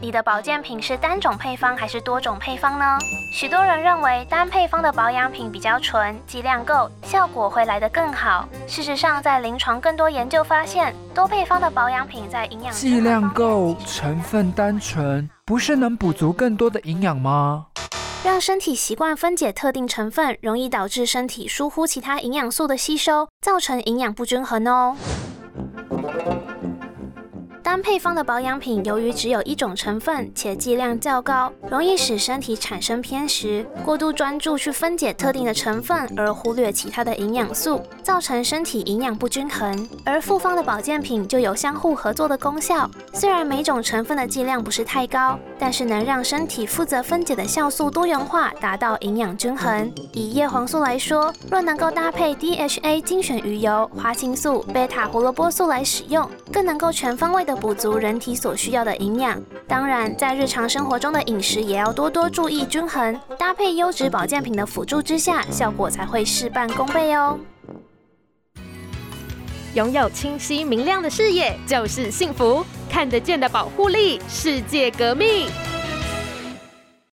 你的保健品是单种配方还是多种配方呢？许多人认为单配方的保养品比较纯，剂量够，效果会来得更好。事实上，在临床更多研究发现，多配方的保养品在营养剂量够，成分单纯，不是能补足更多的营养吗？让身体习惯分解特定成分，容易导致身体疏忽其他营养素的吸收，造成营养不均衡哦。单配方的保养品，由于只有一种成分且剂量较高，容易使身体产生偏食，过度专注去分解特定的成分，而忽略其他的营养素，造成身体营养不均衡。而复方的保健品就有相互合作的功效，虽然每种成分的剂量不是太高，但是能让身体负责分解的酵素多元化，达到营养均衡。以叶黄素来说，若能够搭配 DHA 精选鱼油、花青素、贝塔胡萝卜素来使用，更能够全方位的。补足人体所需要的营养，当然在日常生活中的饮食也要多多注意均衡，搭配优质保健品的辅助之下，效果才会事半功倍哦。拥有清晰明亮的视野就是幸福，看得见的保护力，世界革命。